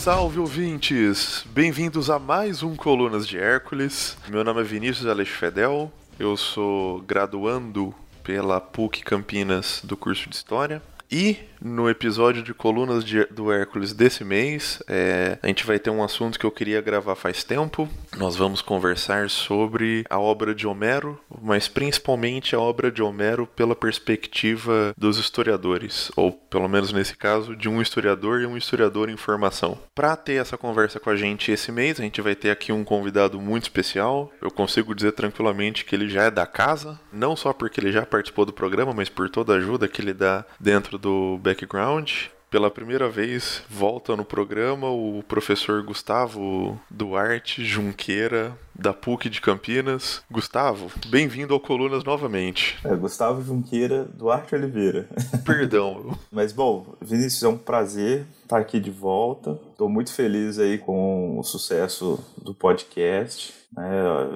Salve ouvintes! Bem-vindos a mais um Colunas de Hércules. Meu nome é Vinícius Aleixo Fedel, eu sou graduando pela PUC Campinas do curso de História. E no episódio de Colunas de, do Hércules desse mês, é, a gente vai ter um assunto que eu queria gravar faz tempo. Nós vamos conversar sobre a obra de Homero, mas principalmente a obra de Homero pela perspectiva dos historiadores, ou pelo menos nesse caso, de um historiador e um historiador em formação. Para ter essa conversa com a gente esse mês, a gente vai ter aqui um convidado muito especial. Eu consigo dizer tranquilamente que ele já é da casa, não só porque ele já participou do programa, mas por toda a ajuda que ele dá dentro do background. Pela primeira vez, volta no programa o professor Gustavo Duarte Junqueira, da PUC de Campinas. Gustavo, bem-vindo ao Colunas novamente. É, Gustavo Junqueira Duarte Oliveira. Perdão. Mas, bom, Vinícius, é um prazer estar aqui de volta. Estou muito feliz aí com o sucesso do podcast. Né,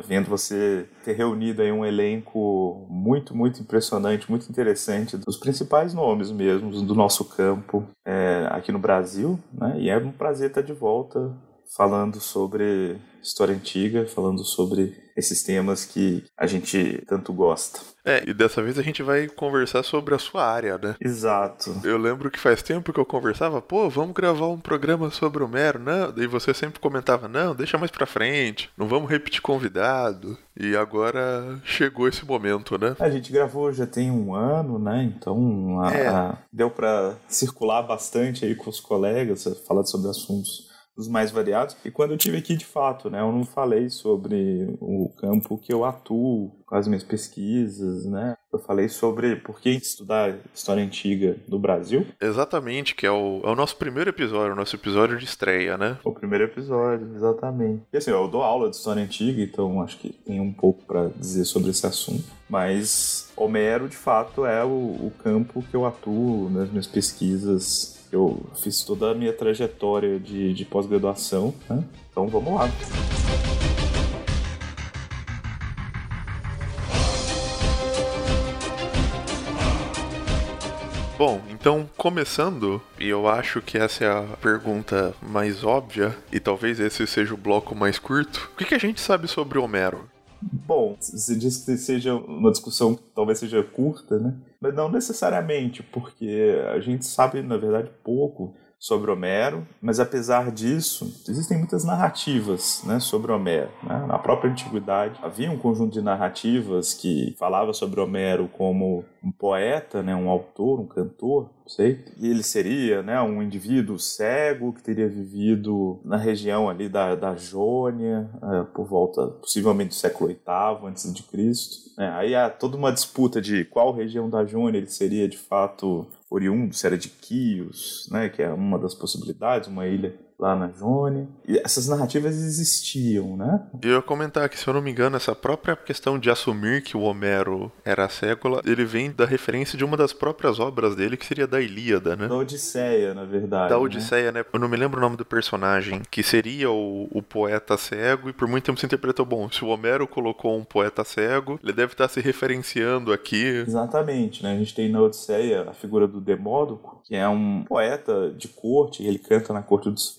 vendo você ter reunido aí um elenco muito, muito impressionante, muito interessante, dos principais nomes mesmo do nosso campo é, aqui no Brasil, né, e é um prazer estar de volta falando sobre história antiga, falando sobre esses temas que a gente tanto gosta. É, e dessa vez a gente vai conversar sobre a sua área, né? Exato. Eu lembro que faz tempo que eu conversava, pô, vamos gravar um programa sobre o Homero, não? E você sempre comentava, não, deixa mais pra frente, não vamos repetir convidado. E agora chegou esse momento, né? A gente gravou já tem um ano, né? Então a, é. a, deu pra circular bastante aí com os colegas, falar sobre assuntos dos mais variados. E quando eu tive aqui, de fato, né, eu não falei sobre o campo que eu atuo com as minhas pesquisas, né? Eu falei sobre por que estudar história antiga no Brasil. Exatamente, que é o, é o nosso primeiro episódio, o nosso episódio de estreia, né? O primeiro episódio, exatamente. E assim, eu dou aula de história antiga, então acho que tem um pouco para dizer sobre esse assunto. Mas Homero, de fato, é o, o campo que eu atuo nas minhas pesquisas eu fiz toda a minha trajetória de, de pós-graduação, né? Então vamos lá. Bom, então começando, e eu acho que essa é a pergunta mais óbvia, e talvez esse seja o bloco mais curto. O que, que a gente sabe sobre Homero? Bom, você diz que seja uma discussão que talvez seja curta, né? Mas não necessariamente, porque a gente sabe, na verdade, pouco sobre Homero, mas apesar disso, existem muitas narrativas né, sobre Homero. Né? Na própria antiguidade havia um conjunto de narrativas que falava sobre Homero como um poeta, né, um autor, um cantor, sei. E ele seria né, um indivíduo cego que teria vivido na região ali da, da Jônia, é, por volta possivelmente do século VIII antes de Cristo. É, aí há toda uma disputa de qual região da Jônia ele seria de fato oriundo, se era de Quios, né, que é uma das possibilidades, uma ilha lá na Jônia. E essas narrativas existiam, né? Eu ia comentar que, se eu não me engano, essa própria questão de assumir que o Homero era cego, ele vem da referência de uma das próprias obras dele, que seria da Ilíada, né? Da Odisseia, na verdade. Da né? Odisseia, né? né? Eu não me lembro o nome do personagem, que seria o, o poeta cego, e por muito tempo se interpretou, bom, se o Homero colocou um poeta cego, ele deve estar se referenciando aqui. Exatamente, né? A gente tem na Odisseia a figura do Demódoco, que é um poeta de corte, ele canta na corte dos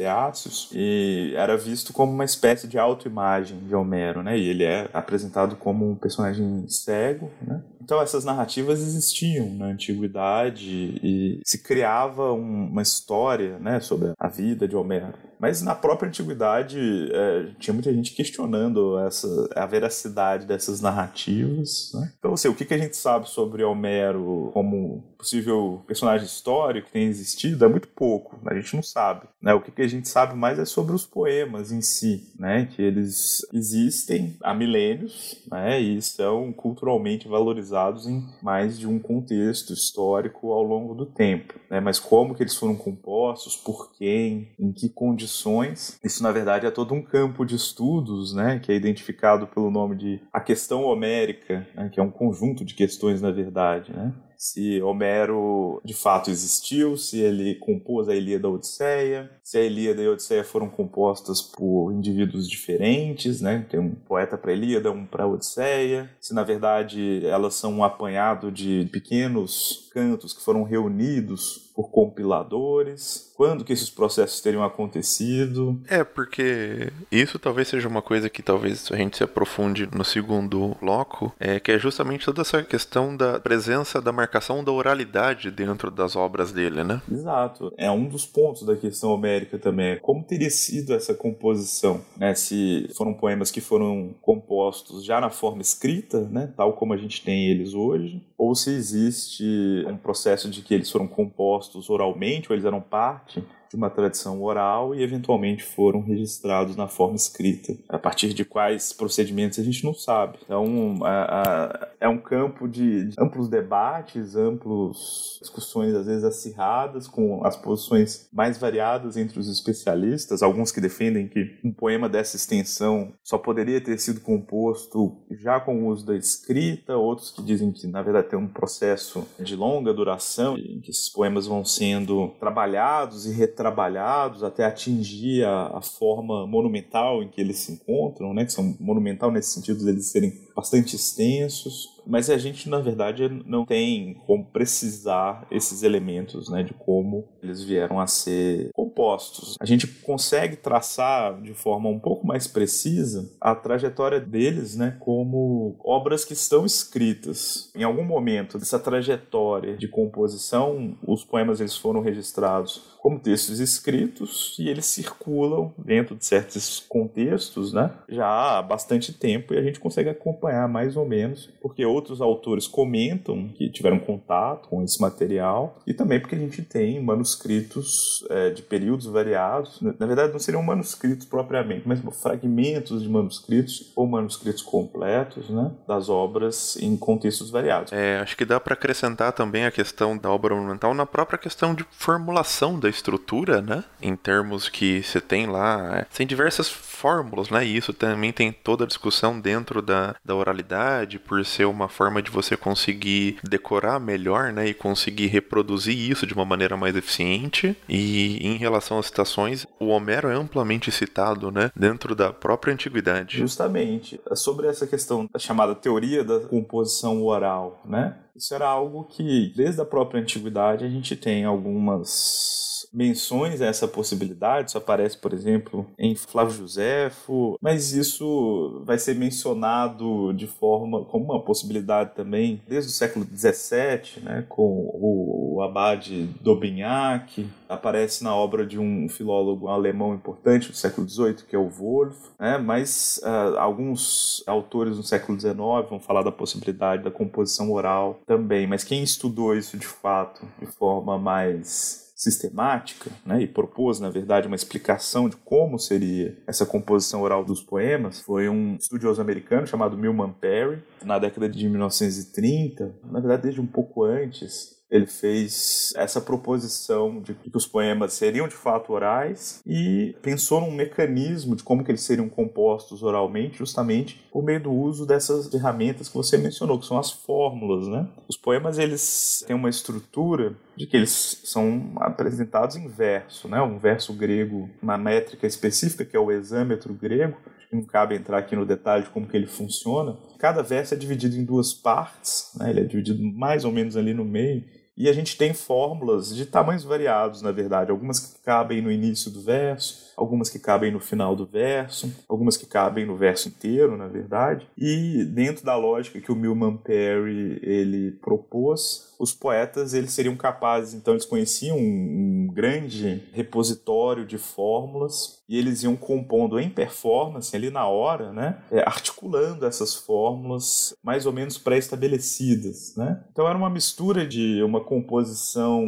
E era visto como uma espécie de autoimagem de Homero, né? E ele é apresentado como um personagem cego, né? Então essas narrativas existiam na antiguidade e se criava um, uma história, né, sobre a vida de Homero. Mas na própria antiguidade é, tinha muita gente questionando essa, a veracidade dessas narrativas. Né? Então, assim, o que, que a gente sabe sobre Homero como possível personagem histórico que tem existido é muito pouco. A gente não sabe. Né? O que, que a gente sabe mais é sobre os poemas em si, né? que eles existem há milênios né? e são culturalmente valorizados em mais de um contexto histórico ao longo do tempo. Né? Mas como que eles foram compostos, por quem, em que condições isso, na verdade, é todo um campo de estudos, né, que é identificado pelo nome de a questão homérica, né, que é um conjunto de questões, na verdade, né? Se Homero de fato existiu, se ele compôs a Ilíada e a Odisseia, se a Ilíada e a Odisseia foram compostas por indivíduos diferentes, né? Tem um poeta para Ilíada, um para Odisseia, se na verdade elas são um apanhado de pequenos cantos que foram reunidos por compiladores? Quando que esses processos teriam acontecido? É, porque isso talvez seja uma coisa que talvez a gente se aprofunde no segundo bloco, é que é justamente toda essa questão da presença da marcação da oralidade dentro das obras dele, né? Exato. É um dos pontos da questão homérica também. Como teria sido essa composição, né? Se foram poemas que foram compostos já na forma escrita, né? Tal como a gente tem eles hoje, ou se existe um processo de que eles foram compostos oralmente, ou eles eram parte de uma tradição oral e eventualmente foram registrados na forma escrita. A partir de quais procedimentos a gente não sabe. Então, a, a, é um campo de, de amplos debates, amplos discussões às vezes acirradas, com as posições mais variadas entre os especialistas. Alguns que defendem que um poema dessa extensão só poderia ter sido composto já com o uso da escrita, outros que dizem que na verdade tem um processo de longa duração em que esses poemas vão sendo trabalhados e retratados trabalhados até atingir a, a, forma monumental em que eles se encontram, né? Que são monumental nesse sentido de eles serem bastante extensos, mas a gente na verdade não tem como precisar esses elementos, né, de como eles vieram a ser compostos. A gente consegue traçar de forma um pouco mais precisa a trajetória deles, né, como obras que estão escritas. Em algum momento dessa trajetória de composição, os poemas eles foram registrados como textos escritos e eles circulam dentro de certos contextos, né, já há bastante tempo e a gente consegue acompanhar acompanhar mais ou menos, porque outros autores comentam que tiveram contato com esse material e também porque a gente tem manuscritos é, de períodos variados. Na verdade, não seriam manuscritos propriamente, mas fragmentos de manuscritos ou manuscritos completos né, das obras em contextos variados. É, acho que dá para acrescentar também a questão da obra monumental na própria questão de formulação da estrutura, né? Em termos que você tem lá, é, tem diversas fórmulas, né? E isso também tem toda a discussão dentro da, da oralidade, por ser uma forma de você conseguir decorar melhor, né? E conseguir reproduzir isso de uma maneira mais eficiente. E em relação às citações, o Homero é amplamente citado, né? Dentro da própria antiguidade. Justamente. Sobre essa questão da chamada teoria da composição oral, né? Isso era algo que, desde a própria antiguidade, a gente tem algumas menções a essa possibilidade, isso aparece, por exemplo, em Flávio Josefo, mas isso vai ser mencionado de forma como uma possibilidade também desde o século XVII, né, com o, o Abade d'Aubignac, aparece na obra de um filólogo alemão importante do século XVIII, que é o Wolff, né, mas uh, alguns autores no século XIX vão falar da possibilidade da composição oral também, mas quem estudou isso de fato de forma mais sistemática né, e propôs, na verdade, uma explicação de como seria essa composição oral dos poemas foi um estudioso americano chamado Milman Perry, na década de 1930, na verdade, desde um pouco antes, ele fez essa proposição de que os poemas seriam de fato orais e pensou num mecanismo de como que eles seriam compostos oralmente, justamente por meio do uso dessas ferramentas que você mencionou, que são as fórmulas, né? Os poemas eles têm uma estrutura de que eles são apresentados em verso, né? Um verso grego, uma métrica específica que é o exâmetro grego, não cabe entrar aqui no detalhe de como que ele funciona. Cada verso é dividido em duas partes, né? ele é dividido mais ou menos ali no meio, e a gente tem fórmulas de tamanhos variados, na verdade. Algumas que cabem no início do verso, algumas que cabem no final do verso, algumas que cabem no verso inteiro, na verdade. E dentro da lógica que o Milman Perry ele propôs, os poetas eles seriam capazes, então eles conheciam um, um grande repositório de fórmulas e eles iam compondo em performance ali na hora, né, é, articulando essas fórmulas mais ou menos pré-estabelecidas, né. Então era uma mistura de uma composição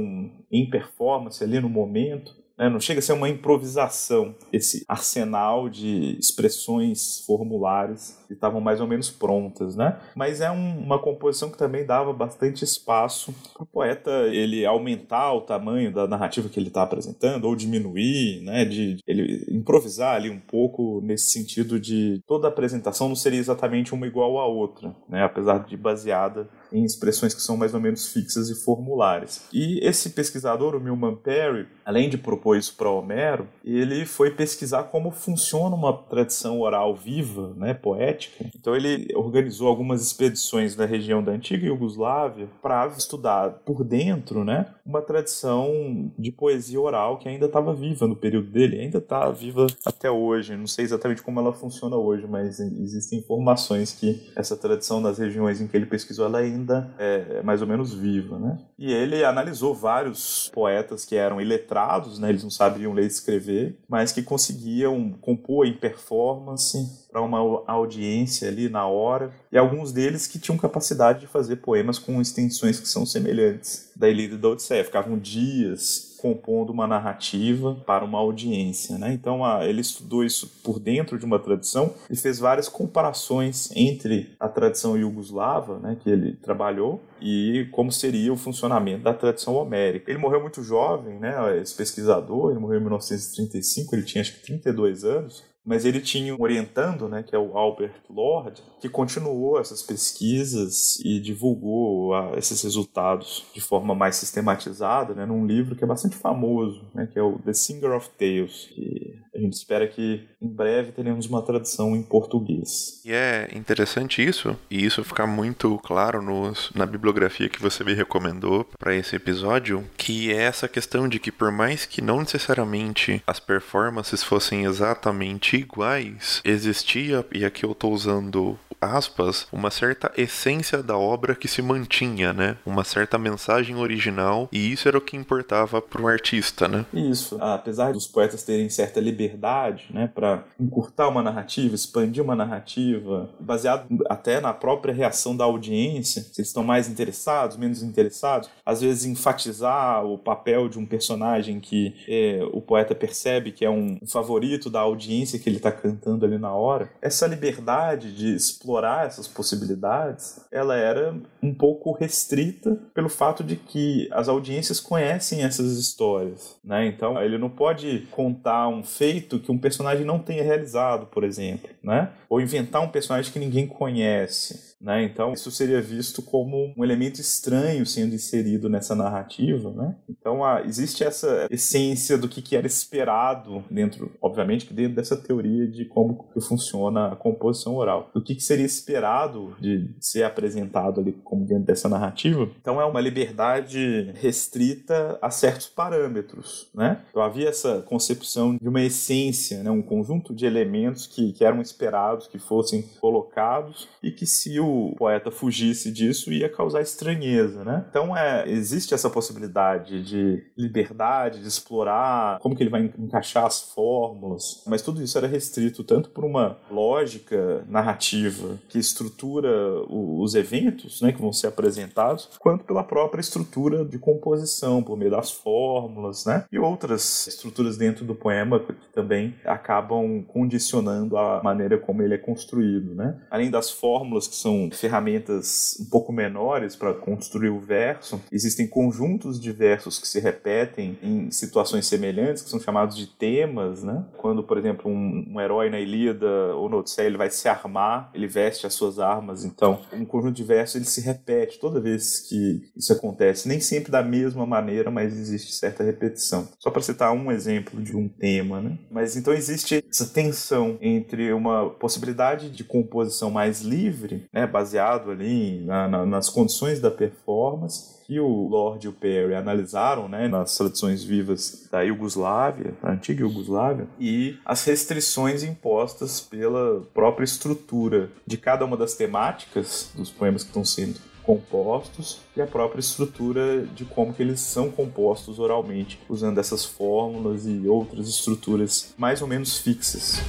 em performance ali no momento né? Não chega a ser uma improvisação, esse arsenal de expressões formulares estavam mais ou menos prontas, né? Mas é um, uma composição que também dava bastante espaço para o poeta ele aumentar o tamanho da narrativa que ele está apresentando ou diminuir, né? De ele improvisar ali um pouco nesse sentido de toda a apresentação não seria exatamente uma igual à outra, né? Apesar de baseada em expressões que são mais ou menos fixas e formulares. E esse pesquisador, o Milman Perry, além de propor isso para Homero, ele foi pesquisar como funciona uma tradição oral viva, né, poética. Então ele organizou algumas expedições na região da antiga Iugoslávia para estudar por dentro, né, uma tradição de poesia oral que ainda estava viva no período dele, ainda está viva até hoje. Não sei exatamente como ela funciona hoje, mas existem informações que essa tradição nas regiões em que ele pesquisou ela ainda é mais ou menos viva, né? E ele analisou vários poetas que eram iletrados, né? Eles não sabiam ler e escrever, mas que conseguiam compor em performance para uma audiência ali na hora, e alguns deles que tinham capacidade de fazer poemas com extensões que são semelhantes da Ilíada e da Odisseia, ficavam dias compondo uma narrativa para uma audiência. Né? Então a, ele estudou isso por dentro de uma tradição e fez várias comparações entre a tradição iugoslava, né, que ele trabalhou, e como seria o funcionamento da tradição homérica. Ele morreu muito jovem, né, esse pesquisador, ele morreu em 1935, ele tinha acho que 32 anos, mas ele tinha um orientando, né, que é o Albert Lord, que continuou essas pesquisas e divulgou a, ah, esses resultados de forma mais sistematizada, né, num livro que é bastante famoso, né, que é o The Singer of Tales, que a gente espera que em breve tenhamos uma tradução em português. E é interessante isso, e isso ficar muito claro nos, na bibliografia que você me recomendou para esse episódio, que é essa questão de que por mais que não necessariamente as performances fossem exatamente iguais, existia, e aqui eu estou usando aspas, uma certa essência da obra que se mantinha, né? Uma certa mensagem original, e isso era o que importava para o artista, né? Isso. Apesar dos poetas terem certa liberdade, né, para encurtar uma narrativa, expandir uma narrativa, baseado até na própria reação da audiência, se eles estão mais interessados, menos interessados, às vezes enfatizar o papel de um personagem que é, o poeta percebe que é um favorito da audiência que ele está cantando ali na hora. Essa liberdade de explorar essas possibilidades, ela era um pouco restrita pelo fato de que as audiências conhecem essas histórias, né? Então ele não pode contar um feito que um personagem não tenha realizado, por exemplo, né? Ou inventar um personagem que ninguém conhece. Né? Então, isso seria visto como um elemento estranho sendo inserido nessa narrativa. Né? Então, existe essa essência do que, que era esperado dentro, obviamente, dentro dessa teoria de como funciona a composição oral. Do que, que seria esperado de ser apresentado ali como dentro dessa narrativa. Então, é uma liberdade restrita a certos parâmetros. Né? Então, havia essa concepção de uma essência, né? um conjunto de elementos que, que eram esperados que fossem colocados e que se o poeta fugisse disso ia causar estranheza, né? Então é, existe essa possibilidade de liberdade, de explorar como que ele vai encaixar as fórmulas, mas tudo isso era restrito tanto por uma lógica narrativa que estrutura os eventos, né, que vão ser apresentados, quanto pela própria estrutura de composição por meio das fórmulas, né? E outras estruturas dentro do poema que também acabam condicionando a maneira como ele é construído, né? Além das fórmulas que são ferramentas um pouco menores para construir o verso. Existem conjuntos de versos que se repetem em situações semelhantes, que são chamados de temas, né? Quando, por exemplo, um, um herói na Ilíada ou no Odisseia, ele vai se armar, ele veste as suas armas, então um conjunto de versos ele se repete toda vez que isso acontece, nem sempre da mesma maneira, mas existe certa repetição. Só para citar um exemplo de um tema, né? Mas então existe essa tensão entre uma possibilidade de composição mais livre, né, baseado ali na, na, nas condições da performance que o Lord e o Perry analisaram né, nas tradições vivas da Iugoslávia, da antiga Iugoslávia, e as restrições impostas pela própria estrutura de cada uma das temáticas dos poemas que estão sendo compostos e a própria estrutura de como que eles são compostos oralmente, usando essas fórmulas e outras estruturas mais ou menos fixas.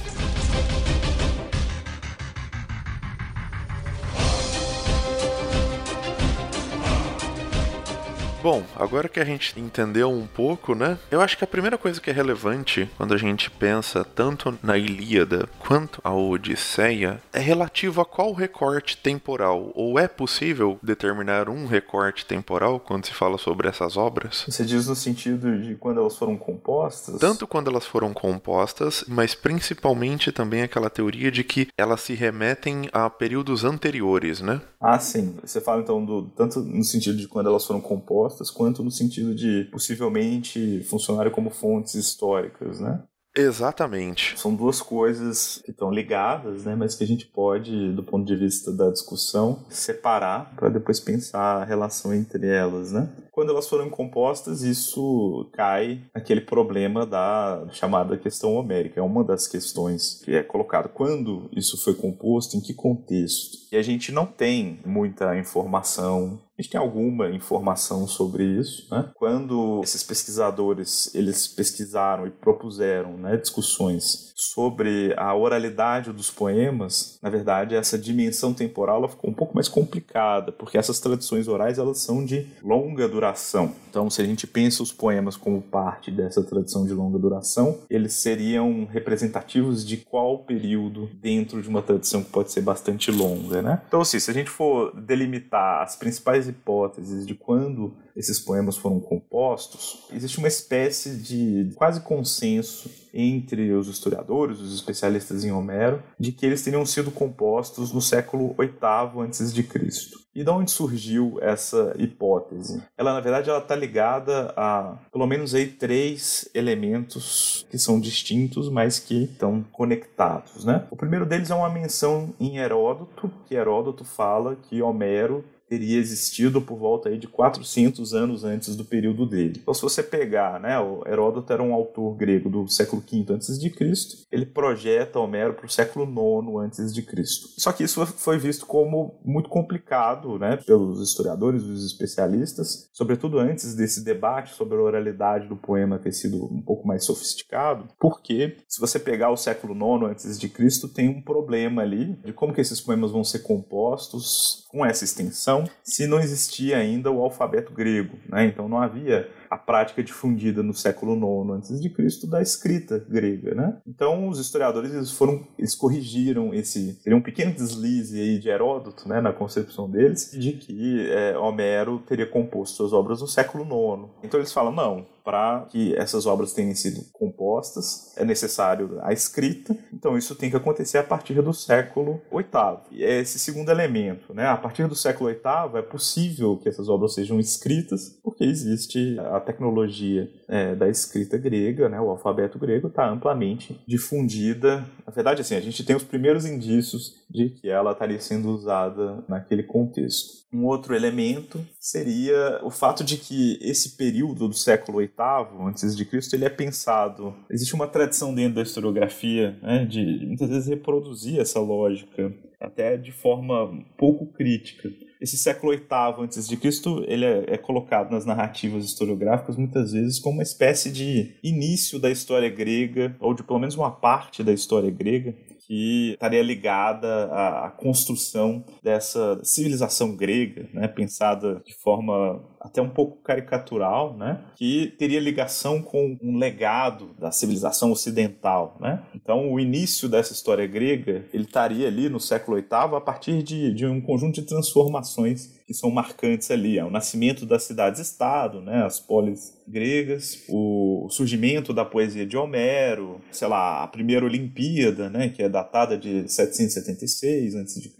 Bom, agora que a gente entendeu um pouco, né? Eu acho que a primeira coisa que é relevante quando a gente pensa tanto na Ilíada quanto a Odisseia é relativo a qual recorte temporal. Ou é possível determinar um recorte temporal quando se fala sobre essas obras? Você diz no sentido de quando elas foram compostas? Tanto quando elas foram compostas, mas principalmente também aquela teoria de que elas se remetem a períodos anteriores, né? Ah, sim. Você fala então do tanto no sentido de quando elas foram compostas quanto no sentido de possivelmente funcionarem como fontes históricas, né? Exatamente. São duas coisas que estão ligadas, né, mas que a gente pode, do ponto de vista da discussão, separar para depois pensar a relação entre elas, né? Quando elas foram compostas, isso cai aquele problema da chamada questão homérica. É uma das questões que é colocada. Quando isso foi composto, em que contexto? E a gente não tem muita informação a gente tem alguma informação sobre isso, né? Quando esses pesquisadores eles pesquisaram e propuseram né, discussões sobre a oralidade dos poemas, na verdade essa dimensão temporal ficou um pouco mais complicada, porque essas tradições orais elas são de longa duração. Então, se a gente pensa os poemas como parte dessa tradição de longa duração, eles seriam representativos de qual período dentro de uma tradição que pode ser bastante longa, né? Então, assim, se a gente for delimitar as principais hipóteses de quando esses poemas foram compostos, existe uma espécie de quase consenso entre os historiadores, os especialistas em Homero, de que eles teriam sido compostos no século VIII antes de Cristo. E de onde surgiu essa hipótese? Ela, na verdade, ela está ligada a pelo menos aí três elementos que são distintos, mas que estão conectados, né? O primeiro deles é uma menção em Heródoto, que Heródoto fala que Homero teria existido por volta aí de 400 anos antes do período dele. Então, se você pegar, né, o Heródoto era um autor grego do século V antes de Cristo, ele projeta Homero para o século IX antes de Cristo. Só que isso foi visto como muito complicado, né, pelos historiadores, os especialistas, sobretudo antes desse debate sobre a oralidade do poema ter sido um pouco mais sofisticado, porque se você pegar o século IX antes de Cristo, tem um problema ali de como que esses poemas vão ser compostos com essa extensão se não existia ainda o alfabeto grego, né? Então não havia a prática difundida no século IX a.C. da escrita grega, né? Então os historiadores eles foram, eles corrigiram esse, seria um pequeno deslize aí de Heródoto, né, na concepção deles, de que é, Homero teria composto suas obras no século IX. Então eles falam, não, para que essas obras tenham sido compostas, é necessário a escrita, então isso tem que acontecer a partir do século VIII. É esse segundo elemento, né? A partir do século VIII é possível que essas obras sejam escritas, porque existe a a tecnologia é, da escrita grega, né, o alfabeto grego, está amplamente difundida. Na verdade, assim, a gente tem os primeiros indícios de que ela estaria sendo usada naquele contexto. Um outro elemento seria o fato de que esse período do século VIII antes de Cristo ele é pensado. Existe uma tradição dentro da historiografia né, de muitas vezes reproduzir essa lógica até de forma pouco crítica esse século VIII antes de Cristo ele é, é, colocado nas narrativas historiográficas muitas vezes como uma espécie de início da história grega ou de pelo menos uma parte da história grega que estaria ligada à, construção dessa civilização grega, né, pensada de forma até um pouco caricatural, né, que teria ligação com um legado da civilização ocidental, né? Então, o início dessa história grega, ele estaria ali no século VIII a partir de, de um conjunto de transformações que são marcantes ali. É o nascimento das cidades-estado, né, as polis gregas, o surgimento da poesia de Homero, sei lá, a primeira Olimpíada, né, que é datada de 776 a.C.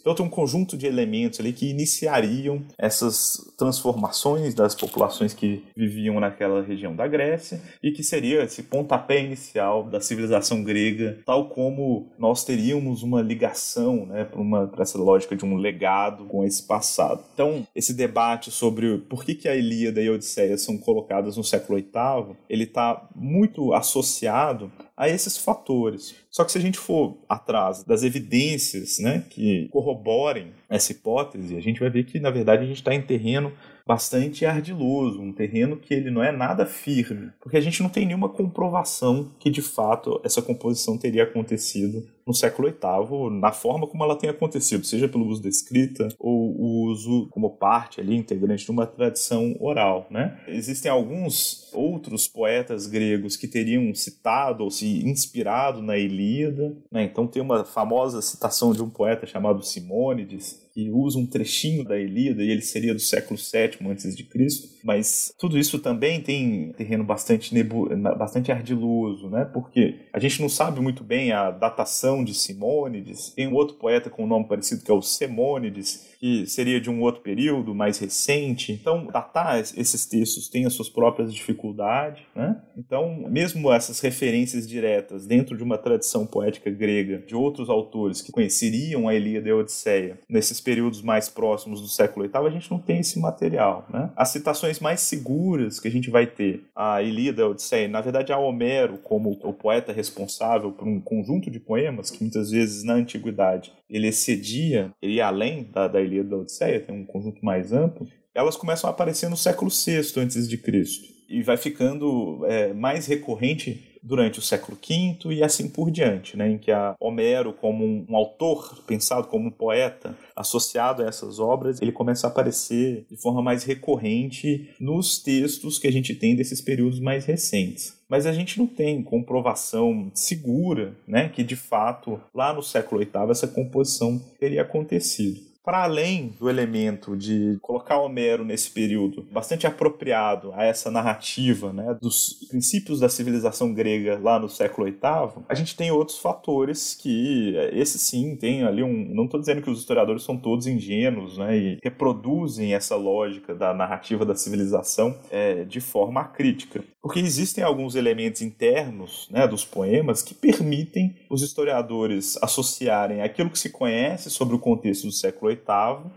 Então tem um conjunto de elementos ali que iniciariam essas transformações das populações que viviam naquela região da Grécia e que seria esse pontapé inicial da civilização grega, tal como nós teríamos uma ligação, né, para essa lógica de um legado com esse passado passado. Então, esse debate sobre por que, que a Ilíada e a Odisseia são colocadas no século VIII, ele está muito associado a esses fatores. Só que se a gente for atrás das evidências né, que corroborem essa hipótese, a gente vai ver que, na verdade, a gente está em terreno bastante ardiloso, um terreno que ele não é nada firme, porque a gente não tem nenhuma comprovação que, de fato, essa composição teria acontecido no século VIII, na forma como ela tem acontecido, seja pelo uso da escrita ou o uso como parte ali integrante de uma tradição oral, né? Existem alguns outros poetas gregos que teriam citado ou se inspirado na Ilíada, né? Então tem uma famosa citação de um poeta chamado Simônides, que usa um trechinho da Ilíada e ele seria do século VII antes de Cristo, mas tudo isso também tem terreno bastante nebu bastante ardiloso, né? Porque a gente não sabe muito bem a datação de Simônides. Tem um outro poeta com um nome parecido que é o Semônides, que seria de um outro período mais recente. Então, datar esses textos tem as suas próprias dificuldades, né? Então, mesmo essas referências diretas dentro de uma tradição poética grega de outros autores que conheceriam a Ilíada e a Odisseia nesses períodos mais próximos do século VIII, a gente não tem esse material, né? As citações mais seguras que a gente vai ter. A Ilíada a Odisseia, na verdade, a Homero como o poeta responsável por um conjunto de poemas que muitas vezes na antiguidade ele excedia, ele ia além da, da Ilíada da Odisseia, tem um conjunto mais amplo, elas começam a aparecer no século VI antes de Cristo. E vai ficando é, mais recorrente durante o século V e assim por diante, né, em que a Homero, como um, um, autor pensado como um poeta associado a essas obras, ele começa a aparecer de forma mais recorrente nos textos que a gente tem desses períodos mais recentes. Mas a gente não tem comprovação segura né, que, de fato, lá no século VIII essa composição teria acontecido para além do elemento de colocar Homero nesse período bastante apropriado a essa narrativa né, dos princípios da civilização grega lá no século VIII, a gente tem outros fatores que, esse sim, tem ali um. Não estou dizendo que os historiadores são todos ingênuos né, e reproduzem essa lógica da narrativa da civilização é, de forma crítica. Porque existem alguns elementos internos né, dos poemas que permitem os historiadores associarem aquilo que se conhece sobre o contexto do século VIII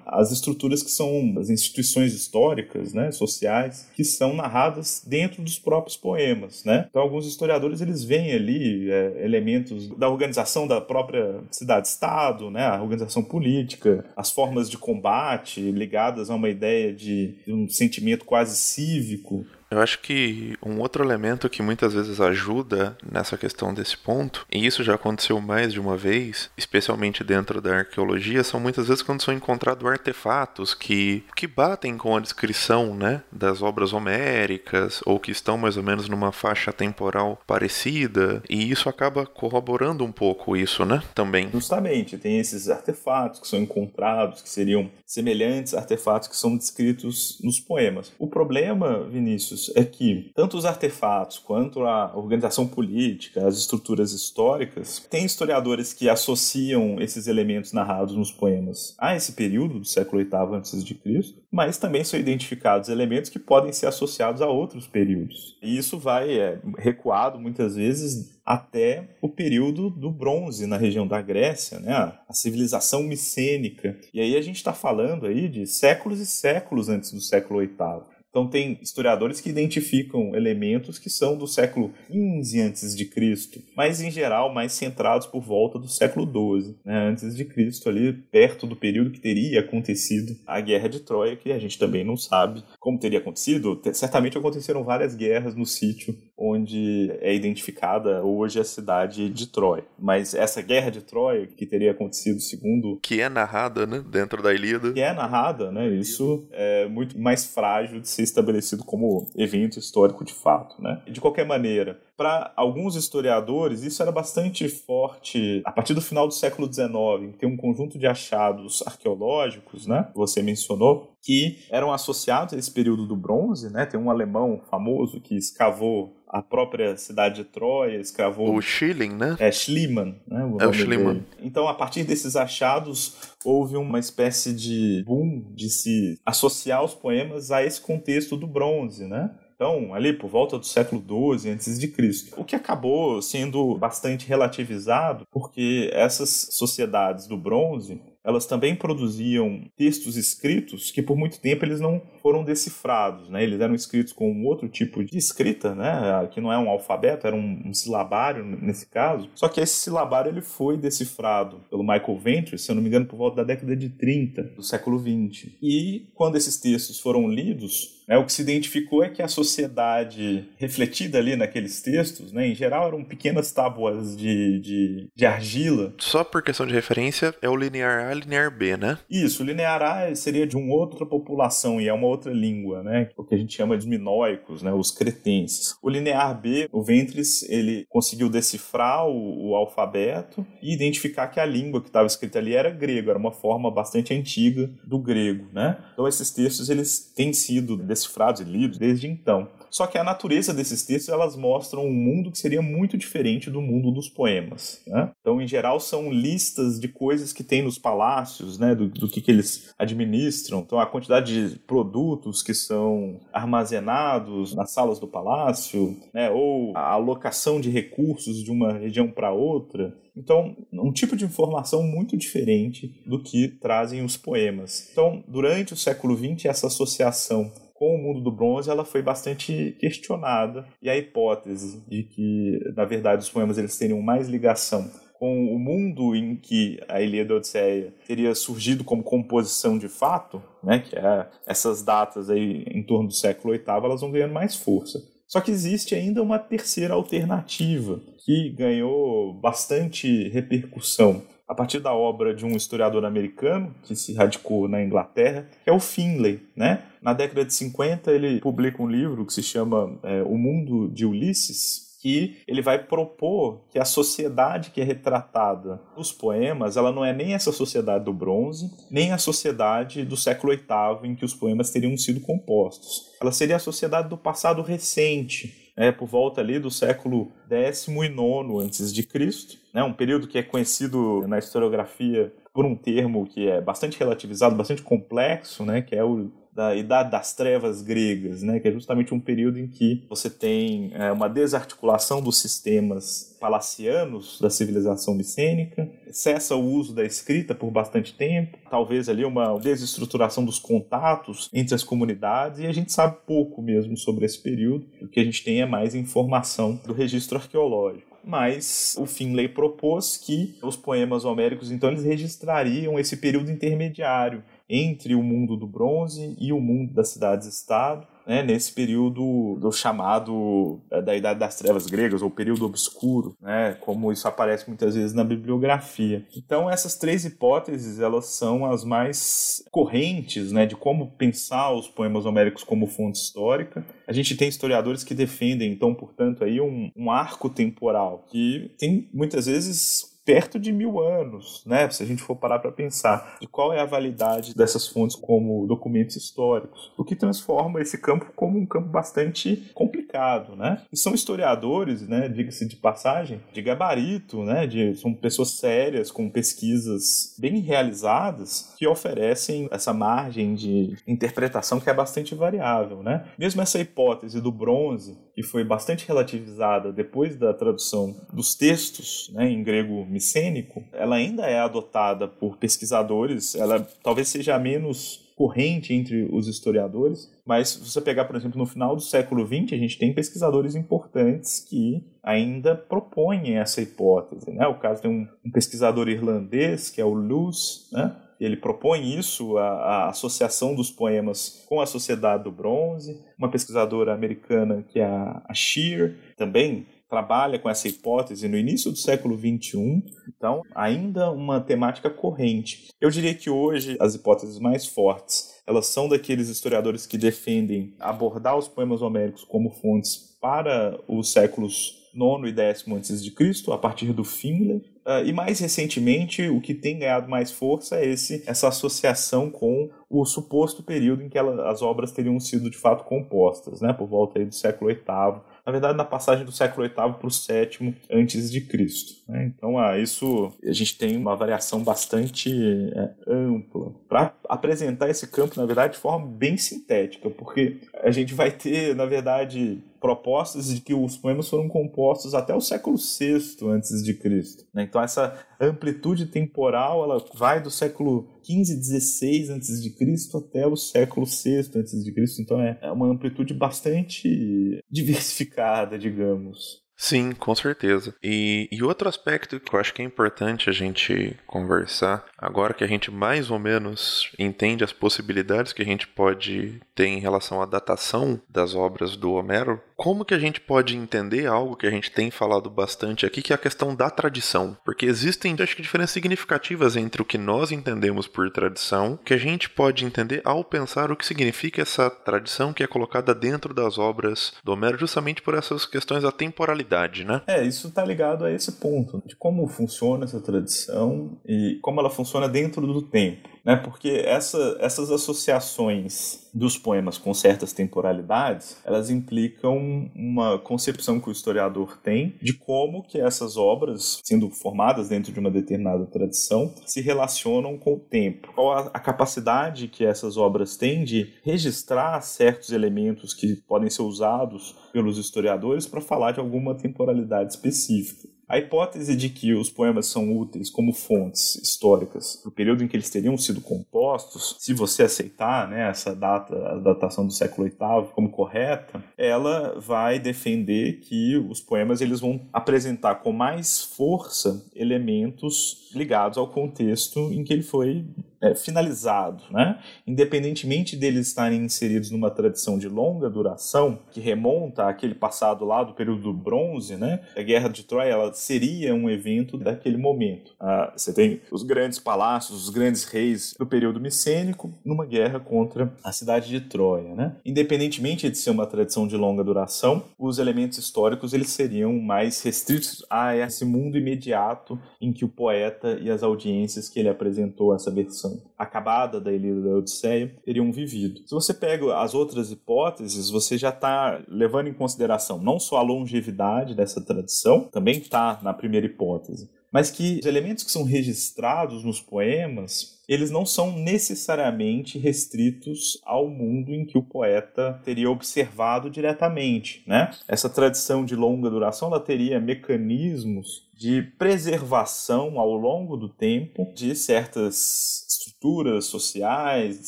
às estruturas que são as instituições históricas, né, sociais, que são narradas dentro dos próprios poemas. Né? Então, alguns historiadores eles veem ali é, elementos da organização da própria cidade-estado, né, a organização política, as formas de combate ligadas a uma ideia de, de um sentimento quase cívico eu acho que um outro elemento que muitas vezes ajuda nessa questão desse ponto, e isso já aconteceu mais de uma vez, especialmente dentro da arqueologia, são muitas vezes quando são encontrados artefatos que, que batem com a descrição né, das obras homéricas ou que estão mais ou menos numa faixa temporal parecida, e isso acaba corroborando um pouco isso, né? Também. Justamente, tem esses artefatos que são encontrados, que seriam semelhantes a artefatos que são descritos nos poemas. O problema, Vinícius, é que tanto os artefatos quanto a organização política, as estruturas históricas, tem historiadores que associam esses elementos narrados nos poemas a esse período do século VIII a.C., mas também são identificados elementos que podem ser associados a outros períodos. E isso vai é, recuado muitas vezes até o período do bronze na região da Grécia, né? a civilização micênica. E aí a gente está falando aí de séculos e séculos antes do século VIII. Então tem historiadores que identificam elementos que são do século XV antes de Cristo, mas em geral mais centrados por volta do século XII, né, antes de Cristo, ali perto do período que teria acontecido a Guerra de Troia, que a gente também não sabe como teria acontecido. Certamente aconteceram várias guerras no sítio onde é identificada hoje a cidade de Troia. Mas essa Guerra de Troia que teria acontecido segundo que é narrada, né, dentro da Ilíada, que é narrada, né, isso é muito mais frágil de ser ser estabelecido como evento histórico de fato. Né? De qualquer maneira, para alguns historiadores, isso era bastante forte a partir do final do século XIX. Tem um conjunto de achados arqueológicos, né? Você mencionou, que eram associados a esse período do bronze, né? Tem um alemão famoso que escavou a própria cidade de Troia, escravou... O Schilling, né? É, Schliemann, né? O é o Schliemann. Dele. Então, a partir desses achados, houve uma espécie de boom de se associar os poemas a esse contexto do bronze, né? Então, ali por volta do século XII antes de Cristo, o que acabou sendo bastante relativizado, porque essas sociedades do bronze elas também produziam textos escritos que por muito tempo eles não foram decifrados, né? Eles eram escritos com um outro tipo de escrita, né? Que não é um alfabeto, era um, um silabário nesse caso. Só que esse silabário ele foi decifrado pelo Michael Ventris, se eu não me engano, por volta da década de 30 do século 20. E quando esses textos foram lidos, é, o que se identificou é que a sociedade refletida ali naqueles textos, né, em geral eram pequenas tábuas de, de, de, argila. Só por questão de referência, é o linear A e linear B, né? Isso, o linear A seria de uma outra população e é uma outra língua, né? O que a gente chama de minoicos, né, os cretenses. O linear B, o Ventris, ele conseguiu decifrar o, o alfabeto e identificar que a língua que estava escrita ali era grego, era uma forma bastante antiga do grego, né? Então esses textos eles têm sido decifrados e lidos desde então. Só que a natureza desses textos elas mostram um mundo que seria muito diferente do mundo dos poemas. Né? Então, em geral, são listas de coisas que tem nos palácios, né? do, do que, que eles administram. Então, a quantidade de produtos que são armazenados nas salas do palácio, né? ou a alocação de recursos de uma região para outra. Então, um tipo de informação muito diferente do que trazem os poemas. Então, durante o século XX, essa associação com o mundo do bronze ela foi bastante questionada e a hipótese de que na verdade os poemas eles teriam mais ligação com o mundo em que a Ilíada Odisseia teria surgido como composição de fato, né, que é essas datas aí em torno do século VIII, elas vão ganhando mais força. Só que existe ainda uma terceira alternativa que ganhou bastante repercussão a partir da obra de um historiador americano que se radicou na Inglaterra, que é o Finlay, né? Na década de 50 ele publica um livro que se chama é, O Mundo de Ulisses, que ele vai propor que a sociedade que é retratada nos poemas, ela não é nem essa sociedade do bronze, nem a sociedade do século VIII em que os poemas teriam sido compostos. Ela seria a sociedade do passado recente, é, por volta ali do século X e IX antes de Cristo, né, um período que é conhecido na historiografia por um termo que é bastante relativizado, bastante complexo, né, que é o da Idade das Trevas gregas, né, que é justamente um período em que você tem é, uma desarticulação dos sistemas palacianos da civilização micênica, cessa o uso da escrita por bastante tempo, talvez ali uma desestruturação dos contatos entre as comunidades, e a gente sabe pouco mesmo sobre esse período, o que a gente tem é mais informação do registro arqueológico. Mas o Finlay propôs que os poemas homéricos então eles registrariam esse período intermediário entre o mundo do bronze e o mundo das cidades-estado, né, nesse período do chamado é, da Idade das Trevas gregas, ou período obscuro, né, como isso aparece muitas vezes na bibliografia. Então, essas três hipóteses elas são as mais correntes né, de como pensar os poemas homéricos como fonte histórica. A gente tem historiadores que defendem, então, portanto, aí um, um arco temporal que tem muitas vezes perto de mil anos, né? Se a gente for parar para pensar de qual é a validade dessas fontes como documentos históricos, o que transforma esse campo como um campo bastante complicado, né? E são historiadores, né? Diga-se de passagem, de gabarito, né? De, são pessoas sérias com pesquisas bem realizadas que oferecem essa margem de interpretação que é bastante variável, né? Mesmo essa hipótese do bronze, que foi bastante relativizada depois da tradução dos textos, né? Em grego micênico, ela ainda é adotada por pesquisadores, ela talvez seja menos corrente entre os historiadores, mas se você pegar, por exemplo, no final do século XX, a gente tem pesquisadores importantes que ainda propõem essa hipótese. Né? O caso tem um, um pesquisador irlandês, que é o Luz, né? ele propõe isso, a, a, associação dos poemas com a sociedade do bronze. Uma pesquisadora americana, que é a, a Shear, também trabalha com essa hipótese no início do século XXI, então ainda uma temática corrente. Eu diria que hoje as hipóteses mais fortes elas são daqueles historiadores que defendem abordar os poemas homéricos como fontes para os séculos nono e décimo antes de Cristo, a partir do Finlay. Uh, e mais recentemente, o que tem ganhado mais força é esse, essa associação com o suposto período em que ela, as obras teriam sido de fato compostas, né, por volta do século VIII, na verdade, na passagem do século VIII para o sétimo antes de Cristo. Né? Então, ah, isso a gente tem uma variação bastante é, ampla para apresentar esse campo, na verdade, de forma bem sintética, porque a gente vai ter, na verdade, propostas de que os poemas foram compostos até o século VI antes de Cristo. Né? Então essa amplitude temporal ela vai do século 15, 16 antes de Cristo até o século VI antes de Cristo. Então é uma amplitude bastante diversificada, digamos. Sim, com certeza. E, e outro aspecto que eu acho que é importante a gente conversar, agora que a gente mais ou menos entende as possibilidades que a gente pode ter em relação à datação das obras do Homero, como que a gente pode entender algo que a gente tem falado bastante aqui, que é a questão da tradição? Porque existem, acho que, diferenças significativas entre o que nós entendemos por tradição, que a gente pode entender ao pensar o que significa essa tradição que é colocada dentro das obras do Homero, justamente por essas questões da temporalidade né? É, isso está ligado a esse ponto, de como funciona essa tradição e como ela funciona dentro do tempo né? Porque essa, essas associações dos poemas com certas temporalidades, elas implicam uma concepção que o historiador tem de como que essas obras, sendo formadas dentro de uma determinada tradição, se relacionam com o tempo. Qual a, a capacidade que essas obras têm de registrar certos elementos que podem ser usados pelos historiadores para falar de alguma temporalidade específica. A hipótese de que os poemas são úteis como fontes históricas para o período em que eles teriam sido compostos, se você aceitar né, essa data, a datação do século VIII como correta, ela vai defender que os poemas eles vão apresentar com mais força elementos ligados ao contexto em que ele foi é, finalizado, né? Independentemente deles estarem inseridos numa tradição de longa duração, que remonta àquele passado lá do período do bronze, né? A Guerra de Troia ela seria um evento daquele momento. Ah, você tem os grandes palácios, os grandes reis do período micênico numa guerra contra a cidade de Troia, né? Independentemente de ser uma tradição de longa duração, os elementos históricos eles seriam mais restritos a esse mundo imediato em que o poeta e as audiências que ele apresentou essa versão acabada da Ilíada da Odisseia teriam vivido. Se você pega as outras hipóteses, você já está levando em consideração não só a longevidade dessa tradição, também está na primeira hipótese, mas que os elementos que são registrados nos poemas eles não são necessariamente restritos ao mundo em que o poeta teria observado diretamente, né? Essa tradição de longa duração ela teria mecanismos de preservação ao longo do tempo de certas estruturas sociais, de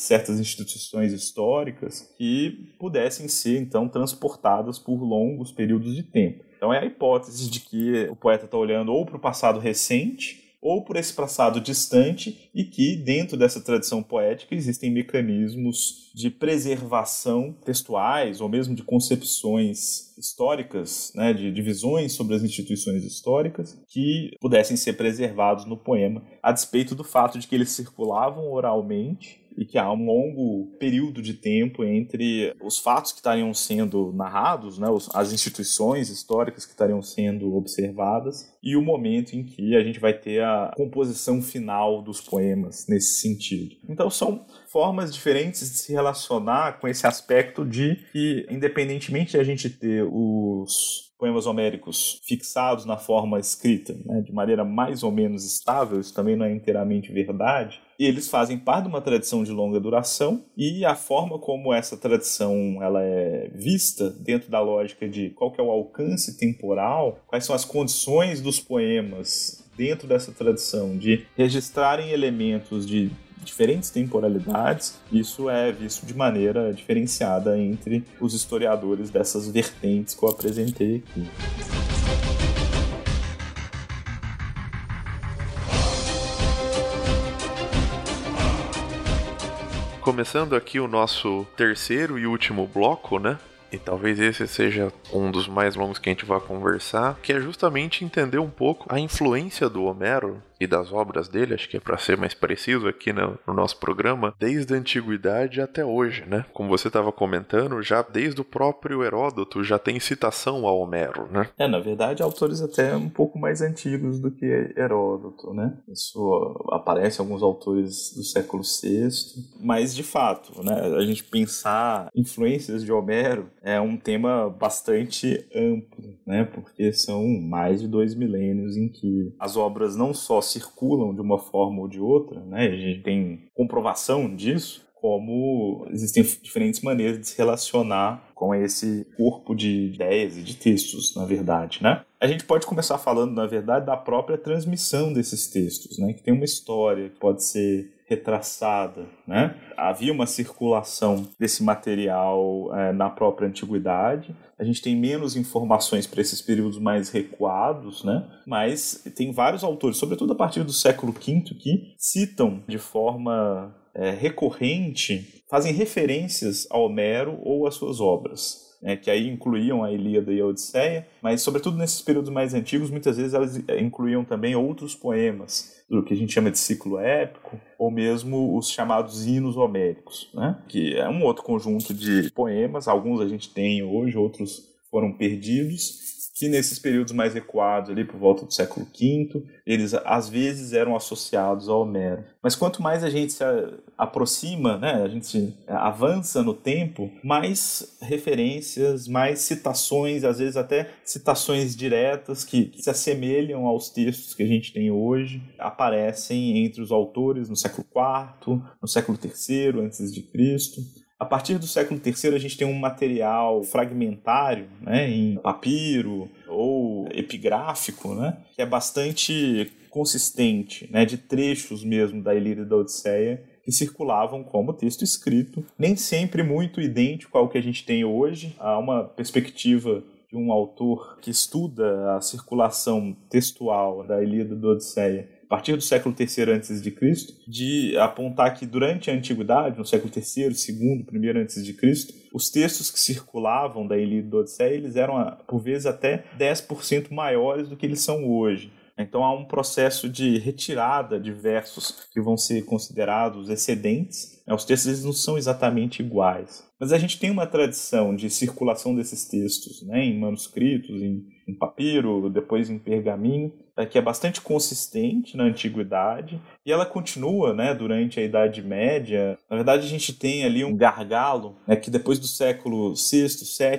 certas instituições históricas que pudessem ser então transportadas por longos períodos de tempo. Então é a hipótese de que o poeta está olhando ou para o passado recente ou por esse passado distante e que dentro dessa tradição poética existem mecanismos de preservação textuais ou mesmo de concepções históricas, né, de divisões sobre as instituições históricas que pudessem ser preservados no poema, a despeito do fato de que eles circulavam oralmente e que há um longo período de tempo entre os fatos que estariam sendo narrados, né, as instituições históricas que estariam sendo observadas, e o momento em que a gente vai ter a composição final dos poemas nesse sentido. Então são formas diferentes de se relacionar com esse aspecto de que, independentemente de a gente ter os poemas homéricos fixados na forma escrita, né, de maneira mais ou menos estável, isso também não é inteiramente verdade, e eles fazem parte de uma tradição de longa duração e a forma como essa tradição ela é vista dentro da lógica de qual que é o alcance temporal, quais são as condições dos poemas dentro dessa tradição de registrarem elementos de diferentes temporalidades, isso é visto de maneira diferenciada entre os historiadores dessas vertentes que eu apresentei aqui. Começando aqui o nosso terceiro e último bloco, né? E talvez esse seja um dos mais longos que a gente vai conversar, que é justamente entender um pouco a influência do Homero e das obras dele, acho que é para ser mais preciso aqui no, no, nosso programa, desde a antiguidade até hoje, né? Como você estava comentando, já desde o próprio Heródoto já tem citação a Homero, né? É, na verdade, autores até um pouco mais antigos do que Heródoto, né? Isso aparece em alguns autores do século VI, mas de fato, né? A gente pensar influências de Homero é um tema bastante amplo, né? Porque são mais de dois milênios em que as obras não só circulam de uma forma ou de outra, né? A gente tem comprovação disso, como existem diferentes maneiras de se relacionar com esse corpo de ideias e de textos, na verdade, né? A gente pode começar falando, na verdade, da própria transmissão desses textos, né? Que tem uma história que pode ser retraçada, né? Havia uma circulação desse material é, na própria antiguidade. A gente tem menos informações para esses períodos mais recuados, né? Mas tem vários autores, sobretudo a partir do século V, que citam de forma é, recorrente, fazem referências a Homero ou às suas obras né, que aí incluíam a Ilíada e a Odisseia, mas sobretudo nesses períodos mais antigos, muitas vezes elas incluíam também outros poemas, do que a gente chama de ciclo épico, ou mesmo os chamados hinos homéricos, né, que é um outro conjunto de poemas, alguns a gente tem hoje, outros foram perdidos, que nesses períodos mais recuados, ali por volta do século V, eles às vezes eram associados ao Homero. Mas quanto mais a gente se aproxima, né, a gente avança no tempo, mais referências, mais citações, às vezes até citações diretas que, que se assemelham aos textos que a gente tem hoje, aparecem entre os autores no século IV, no século III antes de Cristo. A partir do século III, a gente tem um material fragmentário, né, em papiro ou epigráfico, né, que é bastante consistente, né, de trechos mesmo da Ilíada e da Odisseia, que circulavam como texto escrito, nem sempre muito idêntico ao que a gente tem hoje. Há uma perspectiva de um autor que estuda a circulação textual da Ilíada e da Odisseia a partir do século III antes de Cristo, de apontar que durante a antiguidade, no século III, II, I antes de Cristo, os textos que circulavam da Ilíada da Odisseia, eles eram por vezes até 10% maiores do que eles são hoje. Então há um processo de retirada de versos que vão ser considerados excedentes. Os textos eles não são exatamente iguais. Mas a gente tem uma tradição de circulação desses textos né, em manuscritos, em papiro, depois em pergaminho, é, que é bastante consistente na antiguidade e ela continua né, durante a Idade Média. Na verdade, a gente tem ali um gargalo né, que depois do século VI,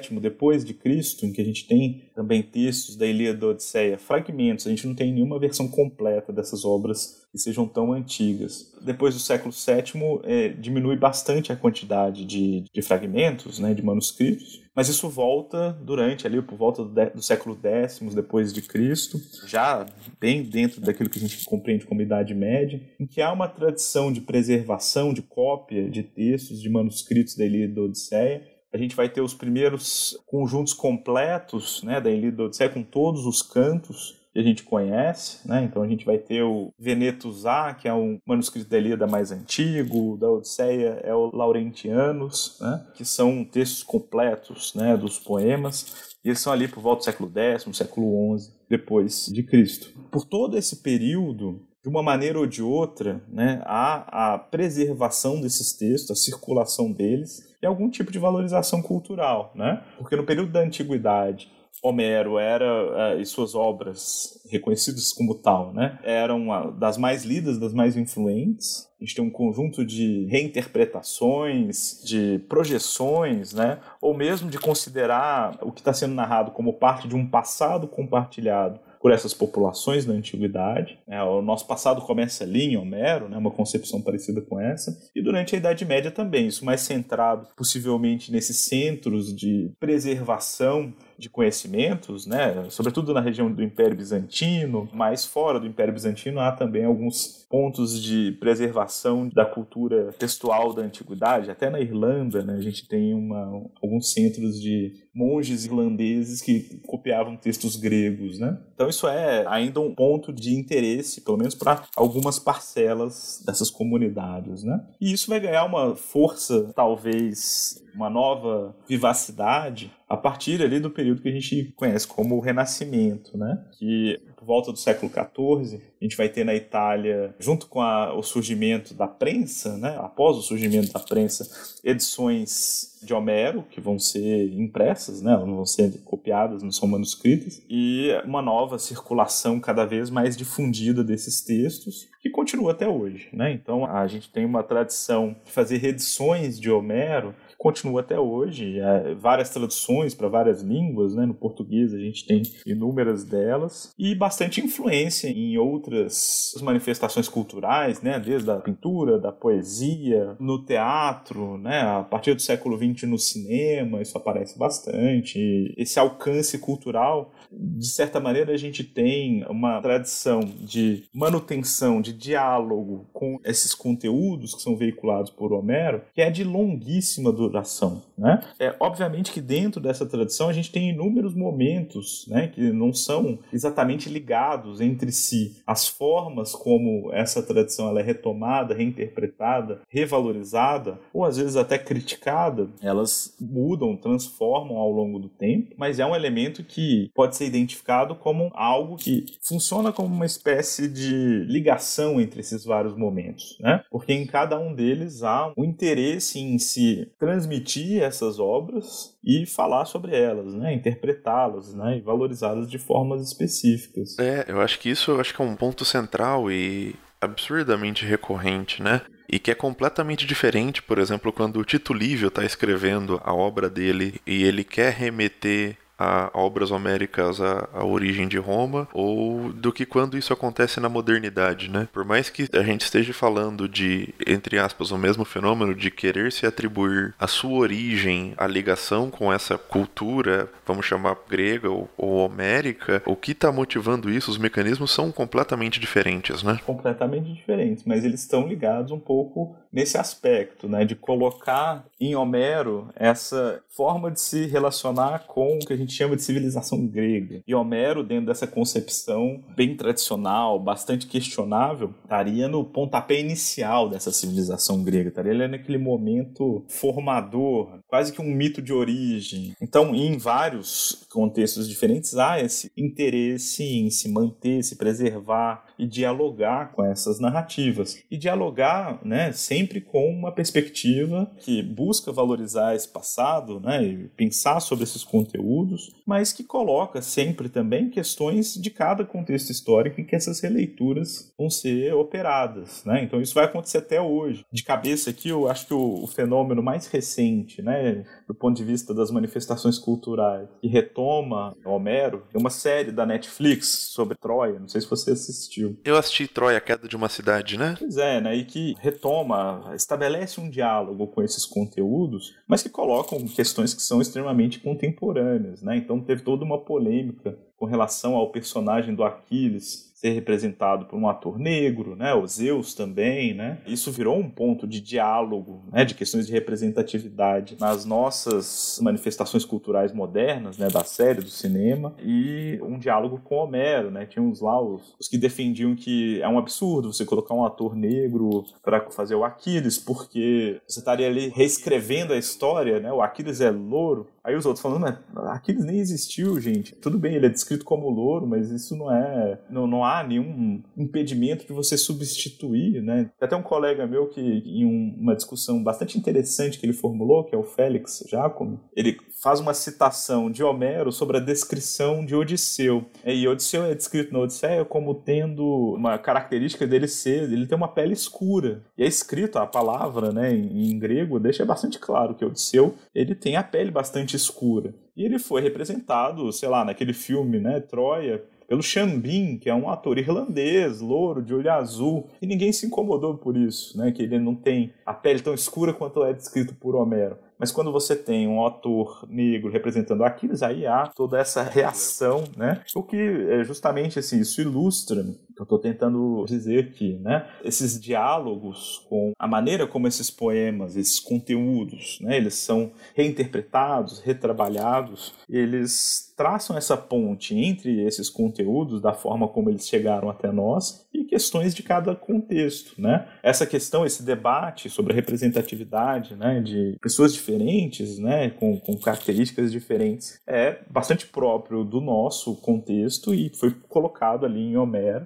VII, depois de Cristo, em que a gente tem também textos da Ilíada da Odisseia, fragmentos, a gente não tem nenhuma versão completa dessas obras que sejam tão antigas. Depois do século VII, é, diminui bastante a quantidade de, de fragmentos, né, de manuscritos, mas isso volta durante ali por volta do, do, século X depois de Cristo, já bem dentro daquilo que a gente compreende como Idade Média, em que há uma tradição de preservação, de cópia de textos, de manuscritos da Ilíada da Odisseia. A gente vai ter os primeiros conjuntos completos né, da Ilíada da Odisseia com todos os cantos que a gente conhece, né? Então a gente vai ter o Venetus A, que é um manuscrito da Ilíada mais antigo, da Odisseia é o Laurentianus, né? Que são textos completos, né, dos poemas. E eles são ali por volta do século X, século XI depois de Cristo. Por todo esse período, de uma maneira ou de outra, né, há a preservação desses textos, a circulação deles e algum tipo de valorização cultural, né? Porque no período da antiguidade Homero era uh, e suas obras reconhecidas como tal, né, eram das mais lidas, das mais influentes. A gente tem um conjunto de reinterpretações, de projeções, né, ou mesmo de considerar o que está sendo narrado como parte de um passado compartilhado por essas populações na antiguidade. É, o nosso passado começa ali em Homero, né, uma concepção parecida com essa, e durante a Idade Média também, isso mais centrado possivelmente nesses centros de preservação de conhecimentos, né, sobretudo na região do Império Bizantino, mas fora do Império Bizantino há também alguns pontos de preservação da cultura textual da antiguidade, até na Irlanda, né, a gente tem uma, alguns centros de monges irlandeses que copiavam textos gregos, né? Então isso é ainda um ponto de interesse, pelo menos para algumas parcelas dessas comunidades, né? E isso vai ganhar uma força, talvez uma nova vivacidade a partir ali do período que a gente conhece como o Renascimento, né? Que volta do século XIV a gente vai ter na Itália, junto com a, o surgimento da prensa, né? Após o surgimento da prensa, edições de Homero que vão ser impressas, né? Não vão ser copiadas, não são manuscritas e uma nova circulação cada vez mais difundida desses textos que continua até hoje, né? Então a gente tem uma tradição de fazer reedições de Homero continua até hoje. É, várias traduções para várias línguas, né? No português a gente tem inúmeras delas e bastante influência em outras manifestações culturais, né? Desde a pintura, da poesia, no teatro, né? A partir do século XX no cinema, isso aparece bastante. Esse alcance cultural, de certa maneira, a gente tem uma tradição de manutenção, de diálogo com esses conteúdos que são veiculados por Homero, que é de longuíssima duração, né? É obviamente que dentro dessa tradição a gente tem inúmeros momentos, né, que não são exatamente ligados entre si. As formas como essa tradição ela é retomada, reinterpretada, revalorizada, ou às vezes até criticada, elas mudam, transformam ao longo do tempo, mas é um elemento que pode ser identificado como algo que funciona como uma espécie de ligação entre esses vários momentos, né? Porque em cada um deles há um interesse em se transmitir essas obras e falar sobre elas, né? Interpretá-las, né? E valorizá-las de formas específicas. É, eu acho que isso eu acho que é um ponto central e absurdamente recorrente, né? E que é completamente diferente, por exemplo, quando o Tito Livio está escrevendo a obra dele e ele quer remeter a obras homéricas à, origem de Roma ou do que quando isso acontece na modernidade, né? Por mais que a gente esteja falando de, entre aspas, o mesmo fenômeno de querer se atribuir a sua origem, a ligação com essa cultura, vamos chamar grega ou, ou homérica, o que está motivando isso, os mecanismos são completamente diferentes, né? Completamente diferentes, mas eles estão ligados um pouco nesse aspecto, né? De colocar em Homero essa forma de se relacionar com o que a gente gente chama de civilização grega. E Homero, dentro dessa concepção bem tradicional, bastante questionável, estaria no pontapé inicial dessa civilização grega, estaria naquele momento formador, quase que um mito de origem. Então, em vários contextos diferentes, há esse interesse em se manter, se preservar e dialogar com essas narrativas. E dialogar né, sempre com uma perspectiva que busca valorizar esse passado né, e pensar sobre esses conteúdos mas que coloca sempre também questões de cada contexto histórico em que essas releituras vão ser operadas. Né? Então isso vai acontecer até hoje. De cabeça aqui, eu acho que o, o fenômeno mais recente, né, do ponto de vista das manifestações culturais, que retoma Homero, é uma série da Netflix sobre Troia, não sei se você assistiu. Eu assisti Troia, a Queda de uma Cidade, né? Pois é, né? E que retoma, estabelece um diálogo com esses conteúdos, mas que colocam questões que são extremamente contemporâneas, né? Então teve toda uma polêmica com relação ao personagem do Aquiles ser representado por um ator negro, né, o Zeus também, né? Isso virou um ponto de diálogo, né, de questões de representatividade nas nossas manifestações culturais modernas, né, da série, do cinema, e um diálogo com Homero, né? Tinha uns lá os, os que defendiam que é um absurdo você colocar um ator negro para fazer o Aquiles, porque você estaria ali reescrevendo a história, né? O Aquiles é louro, Aí os outros falando, mas Aquiles nem existiu, gente. Tudo bem, ele é descrito como louro, mas isso não é. Não, não há nenhum impedimento de você substituir, né? Tem até um colega meu que, em uma discussão bastante interessante que ele formulou, que é o Félix Jacome, ele faz uma citação de Homero sobre a descrição de Odisseu. E Odisseu é descrito na Odisseia como tendo uma característica dele ser, ele tem uma pele escura. E é escrito a palavra, né, em, em grego, deixa bastante claro que Odisseu, ele tem a pele bastante escura. E ele foi representado, sei lá, naquele filme, né, Troia, pelo Xambin, que é um ator irlandês, louro, de olho azul, e ninguém se incomodou por isso, né? Que ele não tem a pele tão escura quanto é descrito por Homero. Mas quando você tem um ator negro representando Aquiles, aí há toda essa reação, né? O que é justamente assim, isso ilustra que estou tentando dizer aqui, né? Esses diálogos com a maneira como esses poemas, esses conteúdos, né? Eles são reinterpretados, retrabalhados, eles traçam essa ponte entre esses conteúdos, da forma como eles chegaram até nós, e questões de cada contexto, né? Essa questão, esse debate sobre a representatividade, né, de pessoas diferentes, né, com, com características diferentes, é bastante próprio do nosso contexto e foi colocado ali em Homero,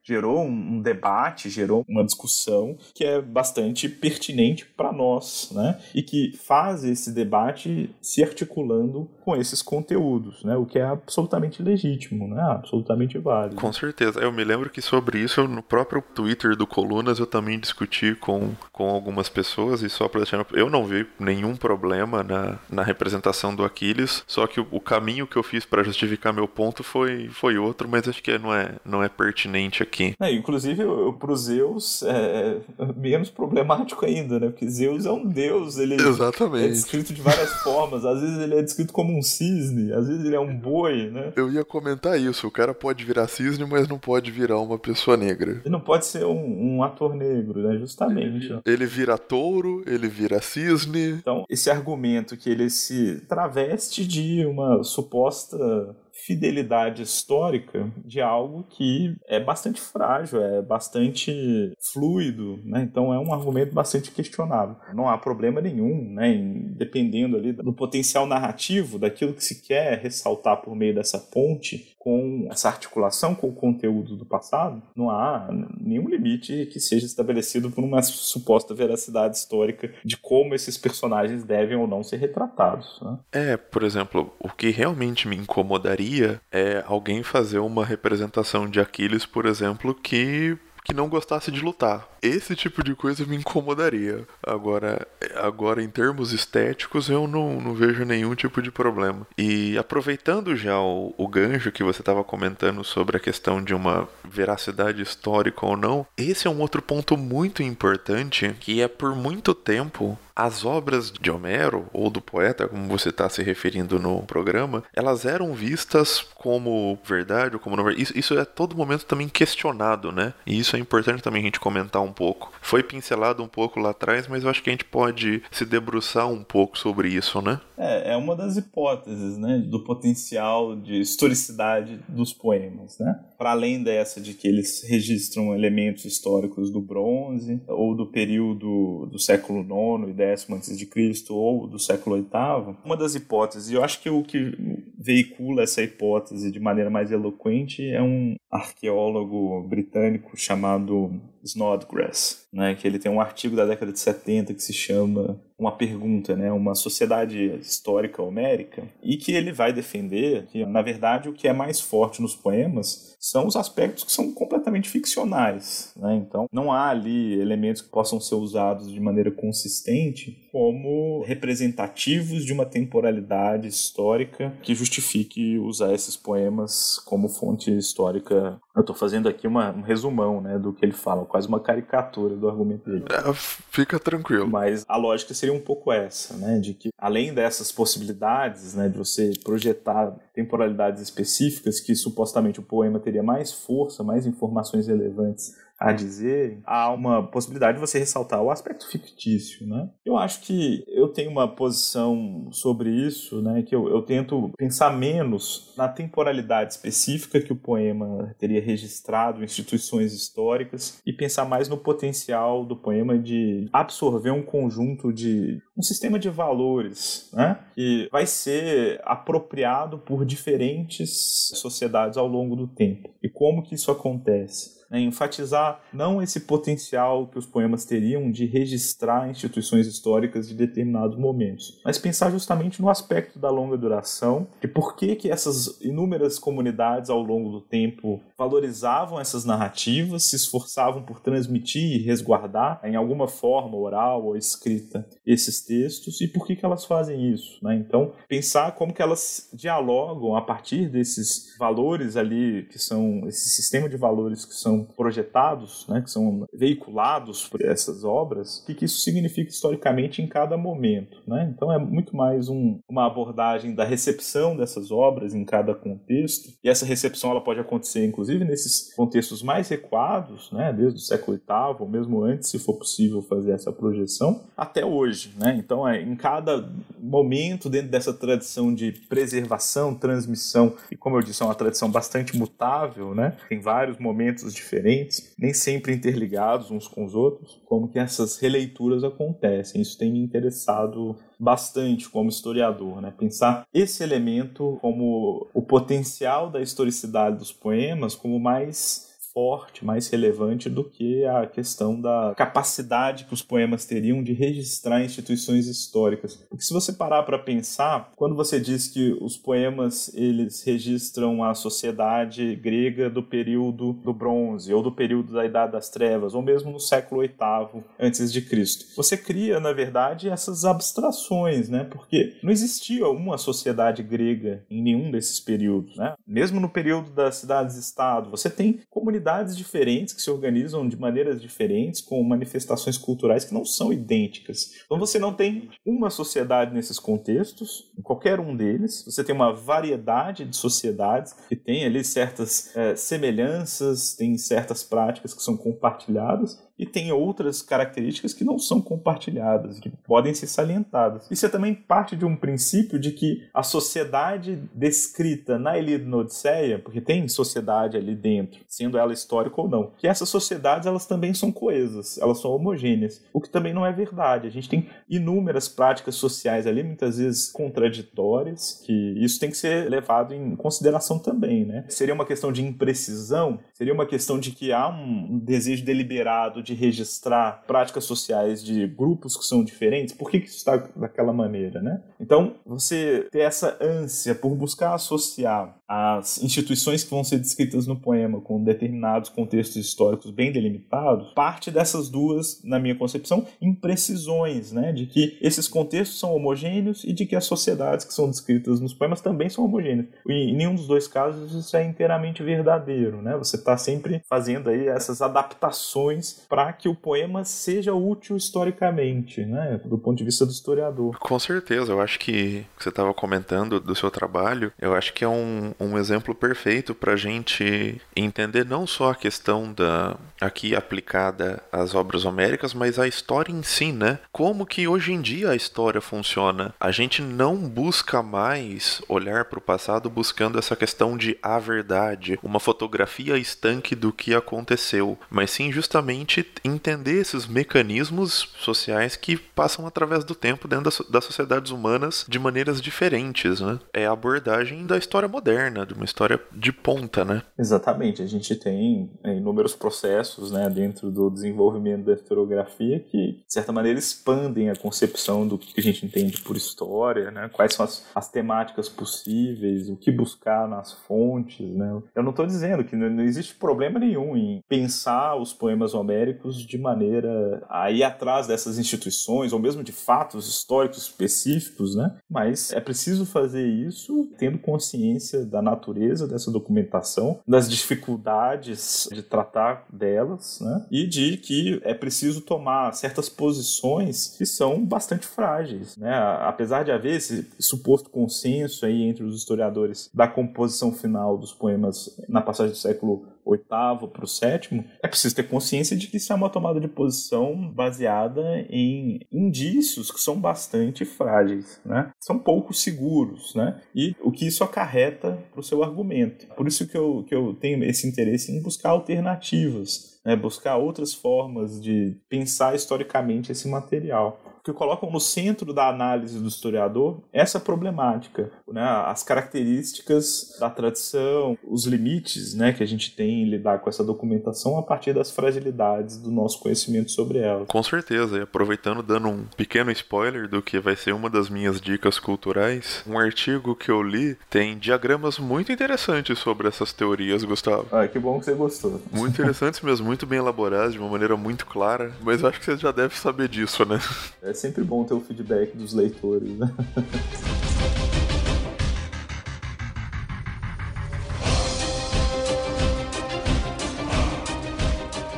Gerou um, debate, gerou uma discussão que é bastante pertinente para nós, né? E que faz esse debate se articulando com esses conteúdos, né? O que é absolutamente legítimo, né? Absolutamente válido. Com certeza. Eu me lembro que sobre isso, no próprio Twitter do Colunas, eu também discuti com, com algumas pessoas e só para deixar... Eu não vi nenhum problema na, na representação do Aquiles, só que o, o caminho que eu fiz para justificar meu ponto foi, foi outro, mas acho que não é, não é pertinente aqui. É, inclusive, pro Zeus é menos problemático ainda, né? Porque Zeus é um deus, ele Exatamente. é descrito de várias formas. Às vezes ele é descrito como um cisne, às vezes ele é um boi, né? Eu ia comentar isso. O cara pode virar cisne, mas não pode virar uma pessoa negra. Ele não pode ser um, um ator negro, né? Justamente. Ele, ele vira touro, ele vira cisne. Então, esse argumento que ele se traveste de uma suposta fidelidade histórica de algo que é bastante frágil, é bastante fluido, né? Então é um argumento bastante questionável. Não há problema nenhum, né? Em, dependendo ali do potencial narrativo, daquilo que se quer ressaltar por meio dessa ponte, com essa articulação com o conteúdo do passado, não há nenhum limite que seja estabelecido por uma suposta veracidade histórica de como esses personagens devem ou não ser retratados. Né? É, por exemplo, o que realmente me incomodaria é alguém fazer uma representação de Aquiles, por exemplo, que que não gostasse de lutar. Esse tipo de coisa me incomodaria. Agora, agora em termos estéticos, eu não, não vejo nenhum tipo de problema. E aproveitando já o, o gancho que você estava comentando sobre a questão de uma veracidade histórica ou não, esse é um outro ponto muito importante que é por muito tempo as obras de Homero ou do poeta, como você está se referindo no programa, elas eram vistas como verdade ou como não verdade. Isso, isso é todo momento também questionado, né? E isso é importante também a gente comentar um pouco. Foi pincelado um pouco lá atrás, mas eu acho que a gente pode se debruçar um pouco sobre isso, né? É, é uma das hipóteses, né, do potencial de historicidade dos poemas, né? Para além dessa de que eles registram elementos históricos do bronze ou do período do século IX Antes de Cristo ou do século VIII, uma das hipóteses, e eu acho que o que veicula essa hipótese de maneira mais eloquente é um arqueólogo britânico chamado Snodgrass, né, que ele tem um artigo da década de 70 que se chama uma pergunta, né, uma sociedade histórica homérica, e que ele vai defender que, na verdade, o que é mais forte nos poemas são os aspectos que são completamente ficcionais. Né? Então, não há ali elementos que possam ser usados de maneira consistente como representativos de uma temporalidade histórica que justifique usar esses poemas como fonte histórica. Eu estou fazendo aqui uma, um resumão né, do que ele fala, quase uma caricatura do argumento dele. É, fica tranquilo. Mas a lógica seria um pouco essa, né, de que além dessas possibilidades né, de você projetar temporalidades específicas que supostamente o poema teria mais força, mais informações relevantes a dizerem, há uma possibilidade de você ressaltar o aspecto fictício, né? Eu acho que eu tenho uma posição sobre isso, né? Que eu, eu tento pensar menos na temporalidade específica que o poema teria registrado, instituições históricas, e pensar mais no potencial do poema de absorver um conjunto de um sistema de valores, né? Que vai ser apropriado por diferentes sociedades ao longo do tempo. E como que isso acontece? né, enfatizar não esse potencial que os poemas teriam de registrar instituições históricas de determinados momentos, mas pensar justamente no aspecto da longa duração e por que que essas inúmeras comunidades ao longo do tempo valorizavam essas narrativas, se esforçavam por transmitir e resguardar em alguma forma oral ou escrita esses textos e por que que elas fazem isso, né? Então pensar como que elas dialogam a partir desses valores ali que são esse sistema de valores que são projetados, né, que são veiculados por essas obras, o que, que isso significa historicamente em cada momento. Né? Então é muito mais um, uma abordagem da recepção dessas obras em cada contexto, e essa recepção ela pode acontecer inclusive nesses contextos mais recuados, né, desde o século VIII, ou mesmo antes, se for possível fazer essa projeção, até hoje. Né? Então é em cada momento dentro dessa tradição de preservação, transmissão, e como eu disse, é uma tradição bastante mutável, né? tem vários momentos diferentes diferentes, nem sempre interligados uns com os outros, como que essas releituras acontecem. Isso tem me interessado bastante como historiador, né? Pensar esse elemento como o potencial da historicidade dos poemas como mais forte, mais relevante do que a questão da capacidade que os poemas teriam de registrar instituições históricas. Porque se você parar para pensar, quando você diz que os poemas eles registram a sociedade grega do período do bronze ou do período da Idade das Trevas, ou mesmo no século VIII antes de Cristo, você cria, na verdade, essas abstrações, né? Porque não existia uma sociedade grega em nenhum desses períodos, né? Mesmo no período das cidades-estado, você tem comunidades diferentes que se organizam de maneiras diferentes, com manifestações culturais que não são idênticas. Então você não tem uma sociedade nesses contextos, em qualquer um deles, você tem uma variedade de sociedades que tem ali certas é, semelhanças, tem certas práticas que são compartilhadas, e tem outras características que não são compartilhadas, que podem ser salientadas. Isso é também parte de um princípio de que a sociedade descrita na Ilíada e Odisseia, porque tem sociedade ali dentro, sendo ela histórica ou não, que essas sociedades elas também são coesas, elas são homogêneas, o que também não é verdade. A gente tem inúmeras práticas sociais ali, muitas vezes contraditórias, que isso tem que ser levado em consideração também, né? Seria uma questão de imprecisão, seria uma questão de que há um desejo deliberado de de registrar práticas sociais de grupos que são diferentes, por que, que isso está daquela maneira, né? Então, você ter essa ânsia por buscar associar as instituições que vão ser descritas no poema com determinados contextos históricos bem delimitados, parte dessas duas, na minha concepção, imprecisões, né? De que esses contextos são homogêneos e de que as sociedades que são descritas nos poemas também são homogêneas. E em nenhum dos dois casos isso é inteiramente verdadeiro, né? Você está sempre fazendo aí essas adaptações para que o poema seja útil historicamente, né, do ponto de vista do historiador. Com certeza, eu acho que você estava comentando do seu trabalho, eu acho que é um, um exemplo perfeito para a gente entender não só a questão da aqui aplicada às obras homéricas, mas a história em si, né? Como que hoje em dia a história funciona? A gente não busca mais olhar para o passado buscando essa questão de a verdade, uma fotografia estanque do que aconteceu, mas sim justamente entender esses mecanismos sociais que passam através do tempo dentro das, sociedades humanas de maneiras diferentes, né? É a abordagem da história moderna, de uma história de ponta, né? Exatamente. A gente tem é, inúmeros processos, né, dentro do desenvolvimento da historiografia que, de certa maneira, expandem a concepção do que a gente entende por história, né? Quais são as, as temáticas possíveis, o que buscar nas fontes, né? Eu não estou dizendo que não, não existe problema nenhum em pensar os poemas homéricos históricos de maneira a ir atrás dessas instituições, ou mesmo de fatos históricos específicos, né? Mas é preciso fazer isso tendo consciência da natureza dessa documentação, das dificuldades de tratar delas, né? E de que é preciso tomar certas posições que são bastante frágeis, né? Apesar de haver esse suposto consenso aí entre os historiadores da composição final dos poemas na passagem do século oitavo para o sétimo, é preciso ter consciência de que isso é uma tomada de posição baseada em indícios que são bastante frágeis, né? São pouco seguros, né? E o que isso acarreta para o seu argumento. Por isso que eu, que eu tenho esse interesse em buscar alternativas, né? buscar outras formas de pensar historicamente esse material que colocam no centro da análise do historiador essa problemática, né? as características da tradição, os limites né, que a gente tem em lidar com essa documentação a partir das fragilidades do nosso conhecimento sobre ela. Com certeza, e aproveitando, dando um pequeno spoiler do que vai ser uma das minhas dicas culturais, um artigo que eu li tem diagramas muito interessantes sobre essas teorias, Gustavo. Ah, que bom que você gostou. Muito interessantes mesmo, muito bem elaborados, de uma maneira muito clara, mas acho que você já deve saber disso, né? É é sempre bom ter o feedback dos leitores, né?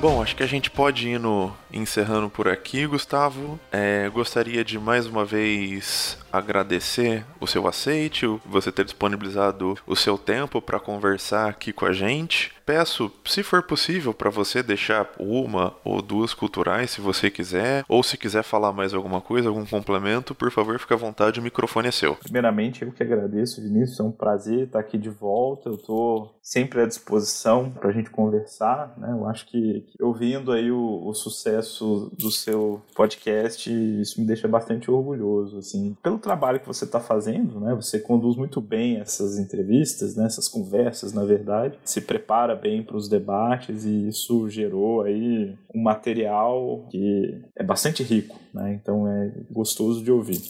Bom, acho que a gente pode ir no, encerrando por aqui, Gustavo. É, gostaria de mais uma vez agradecer o seu aceite, você ter disponibilizado o seu tempo para conversar aqui com a gente. Peço, se for possível, para você deixar uma ou duas culturais, se você quiser, ou se quiser falar mais alguma coisa, algum complemento, por favor, fique à vontade, o microfone é seu. Primeiramente, eu que agradeço, Vinícius, é um prazer estar aqui de volta. Eu estou sempre à disposição para a gente conversar, né? Eu acho que, ouvindo aí o, o sucesso do seu podcast, isso me deixa bastante orgulhoso, assim, pelo trabalho que você está fazendo, né? Você conduz muito bem essas entrevistas, né? essas conversas, na verdade, se prepara bem para os debates e isso gerou aí um material que é bastante rico, né? Então é gostoso de ouvir.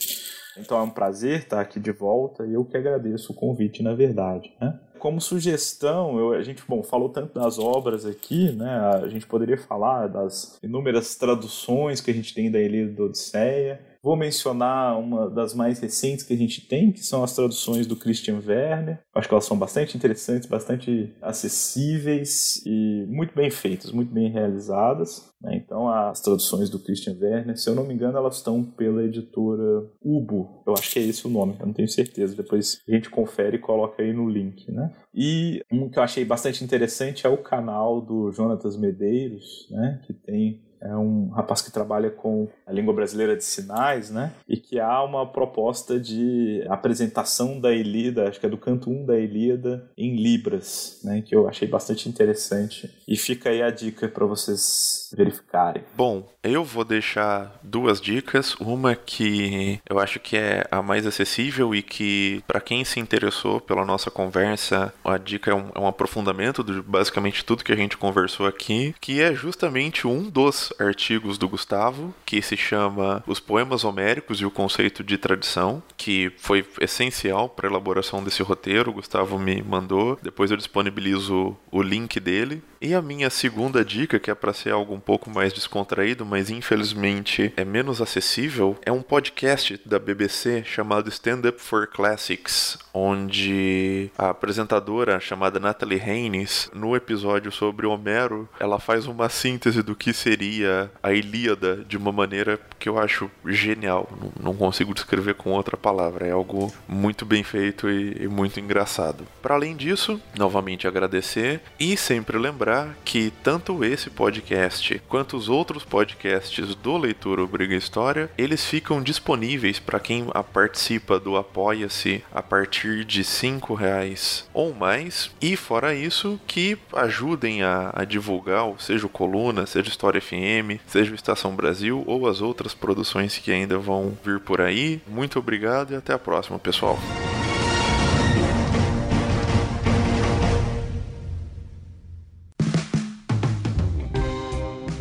Então é um prazer estar aqui de volta e eu que agradeço o convite, na verdade. Né? Como sugestão, eu, a gente bom, falou tanto das obras aqui, né? a gente poderia falar das inúmeras traduções que a gente tem da Ilíada da Odisseia, Vou mencionar uma das mais recentes que a gente tem, que são as traduções do Christian Werner. Acho que elas são bastante interessantes, bastante acessíveis e muito bem feitas, muito bem realizadas. Né? Então, as traduções do Christian Werner, se eu não me engano, elas estão pela editora Ubo. Eu acho que é esse o nome, eu não tenho certeza. Depois a gente confere e coloca aí no link. Né? E um que eu achei bastante interessante é o canal do Jonatas Medeiros, né? que tem é um rapaz que trabalha com a língua brasileira de sinais, né? E que há uma proposta de apresentação da Ilíada, acho que é do canto 1 da Ilíada, em Libras, né? Que eu achei bastante interessante. E fica aí a dica para vocês verificarem. Bom, eu vou deixar duas dicas. Uma que eu acho que é a mais acessível e que, para quem se interessou pela nossa conversa, a dica é um, é um aprofundamento de basicamente tudo que a gente conversou aqui, que é justamente um dos artigos do Gustavo, que se chama Os Poemas Homéricos e o Conceito de Tradição, que foi essencial para a elaboração desse roteiro. O Gustavo me mandou, depois eu disponibilizo o link dele. E a minha segunda dica, que é para ser algo um pouco mais descontraído, mas infelizmente é menos acessível, é um podcast da BBC chamado Stand Up for Classics, onde a apresentadora chamada Natalie Haynes, no episódio sobre Homero, ela faz uma síntese do que seria a Ilíada de uma maneira que eu acho genial. Não consigo descrever com outra palavra. É algo muito bem feito e, muito engraçado. Para além disso, novamente agradecer e sempre lembrar que tanto esse podcast quanto os outros podcasts do Leitura Obriga História, eles ficam disponíveis para quem participa do Apoia-se a partir de cinco reais ou mais. E fora isso, que ajudem a, a divulgar, seja o Coluna, seja História FM, seja o Estação Brasil ou as outras produções que ainda vão vir por aí. Muito obrigado e até a próxima, pessoal.